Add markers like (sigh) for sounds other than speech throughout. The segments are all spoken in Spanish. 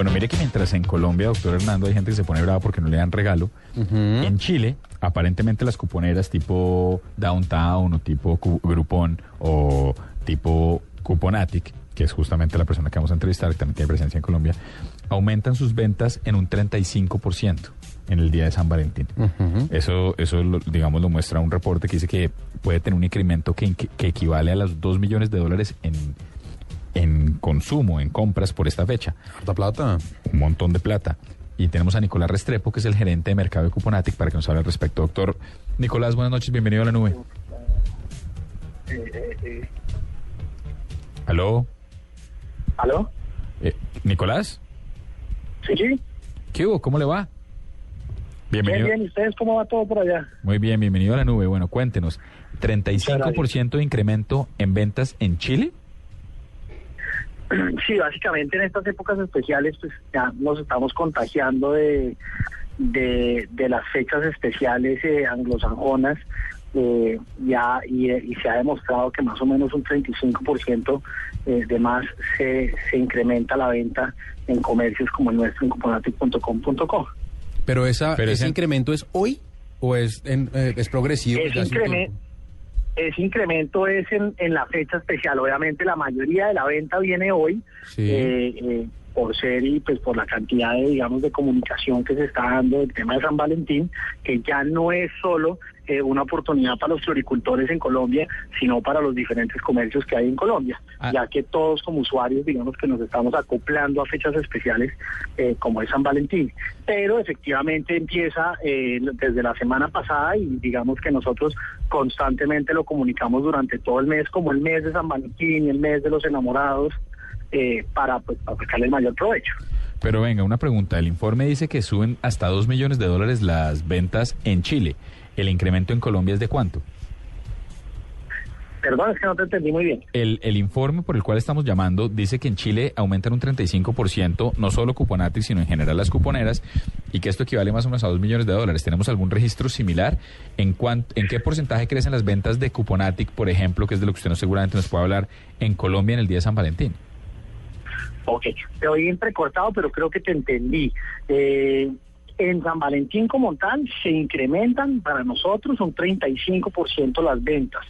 Bueno, mire que mientras en Colombia, doctor Hernando, hay gente que se pone brava porque no le dan regalo, en Chile, aparentemente las cuponeras tipo Downtown o tipo Groupon o tipo Cuponatic, que es justamente la persona que vamos a entrevistar, que también tiene presencia en Colombia, aumentan sus ventas en un 35% en el día de San Valentín. Eso, eso lo- digamos, lo muestra un reporte que dice que puede tener un incremento que, que equivale a los 2 millones de dólares en, en consumo, en compras por esta fecha Harta plata. un montón de plata. Y tenemos a Nicolás Restrepo, que es el gerente de mercado de Cuponatic, para que nos hable al respecto. Doctor Nicolás, buenas noches, bienvenido a la nube. ¿Aló? ¿Aló? Eh, ¿Nicolás? Sí, sí. ¿Qué hubo? ¿Cómo le va? Bien, Bienvenido. bien. ¿Y ustedes cómo va todo por allá? Muy bien, bienvenido a la nube. Bueno, cuéntenos. ¿35% de incremento en ventas en Chile? (clears throat) Sí, básicamente en estas épocas especiales pues ya nos estamos contagiando de, de, de las fechas especiales eh, anglosajonas eh, ya y, y se ha demostrado que más o menos un 35% eh, de más se, se incrementa la venta en comercios como el nuestro en cuponatic.com.co. Pero, esa, Pero ese ese- incremento es hoy o es, en- eh, es progresivo. Ese desde ese incremento es en, en la fecha especial. Obviamente la mayoría de la venta viene hoy Sí. eh, eh, por ser y pues por la cantidad de digamos de comunicación que se está dando del tema de San Valentín, que ya no es solo eh, una oportunidad para los floricultores en Colombia, sino para los diferentes comercios que hay en Colombia, Ah. ya que todos como usuarios digamos que nos estamos acoplando a fechas especiales eh, como es San Valentín. Pero efectivamente empieza eh, desde la semana pasada y digamos que nosotros constantemente lo comunicamos durante todo el mes como el mes de San Valentín el mes de los enamorados eh, para pues para sacarle el mayor provecho. Pero venga, una pregunta. El informe dice que suben hasta 2 millones de dólares las ventas en Chile. ¿El incremento en Colombia es de cuánto? Perdón, es que no te entendí muy bien. El, el informe por el cual estamos llamando dice que en Chile aumentan un 35%, no solo Cuponatic, sino en general las cuponeras, y que esto equivale más o menos a 2 millones de dólares. ¿Tenemos algún registro similar? ¿En, cuán- ¿En qué porcentaje crecen las ventas de Cuponatic, por ejemplo, que es de lo que usted no seguramente nos puede hablar, en Colombia en el día de San Valentín? Ok, te oí entrecortado, pero creo que te entendí. Eh, en San Valentín como tal se incrementan para nosotros un 35% las ventas.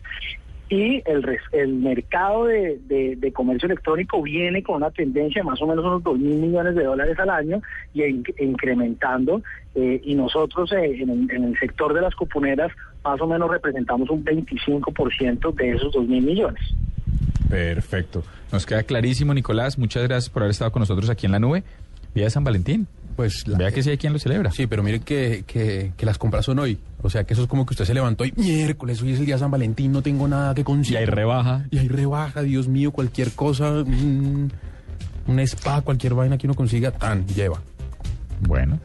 Y el, el mercado de, comercio electrónico viene con una tendencia de más o menos unos 2 mil millones de dólares al año y in- incrementando. eh, y nosotros eh, en, en el sector de las cuponeras más o menos representamos un 25% de esos 2 mil millones. Perfecto. Nos queda clarísimo, Nicolás. Muchas gracias por haber estado con nosotros aquí en la nube. Día de San Valentín. Pues la- Vea que sí hay quien lo celebra. Sí, pero mire que, que, que las compras son hoy. O sea, que eso es como que usted se levantó y miércoles, hoy es el día de San Valentín, no tengo nada que Y conseguir. hay rebaja. Y hay rebaja, Dios mío, cualquier cosa, mm, un spa, cualquier vaina que uno consiga, tan lleva. Bueno.